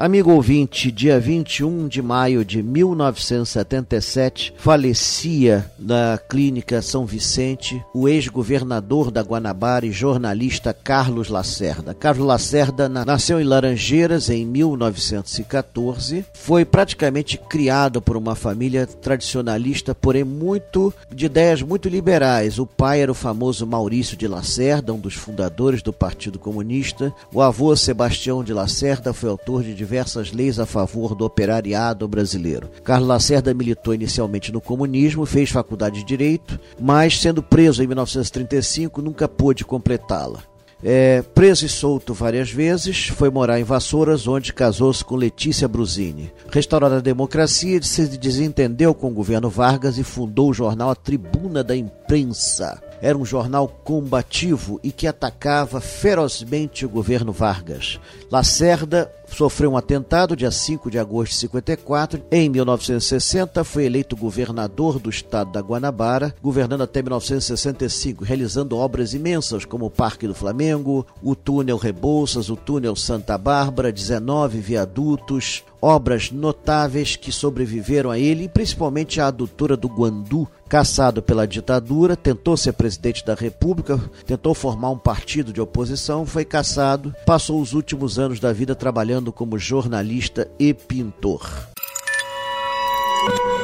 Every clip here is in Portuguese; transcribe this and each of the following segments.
Amigo ouvinte, dia 21 de maio de 1977, falecia na Clínica São Vicente o ex-governador da Guanabara e jornalista Carlos Lacerda. Carlos Lacerda nasceu em Laranjeiras em 1914, foi praticamente criado por uma família tradicionalista, porém muito de ideias muito liberais. O pai era o famoso Maurício de Lacerda, um dos fundadores do Partido Comunista. O avô Sebastião de Lacerda foi autor de diversas leis a favor do operariado brasileiro. Carlos Lacerda militou inicialmente no comunismo, fez faculdade de Direito, mas sendo preso em 1935 nunca pôde completá-la. É, preso e solto várias vezes, foi morar em Vassouras, onde casou-se com Letícia Brusini. Restaurada a democracia, se desentendeu com o governo Vargas e fundou o jornal A Tribuna da Imprensa era um jornal combativo e que atacava ferozmente o governo Vargas. Lacerda sofreu um atentado dia 5 de agosto de 54. Em 1960 foi eleito governador do estado da Guanabara, governando até 1965, realizando obras imensas como o Parque do Flamengo, o túnel Rebouças, o túnel Santa Bárbara, 19 viadutos, obras notáveis que sobreviveram a ele, principalmente a adutora do Guandu, caçado pela ditadura, tentou ser presidente da República, tentou formar um partido de oposição, foi caçado, passou os últimos anos da vida trabalhando como jornalista e pintor.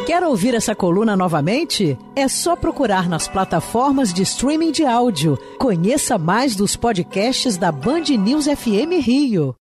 Quer ouvir essa coluna novamente? É só procurar nas plataformas de streaming de áudio. Conheça mais dos podcasts da Band News FM Rio.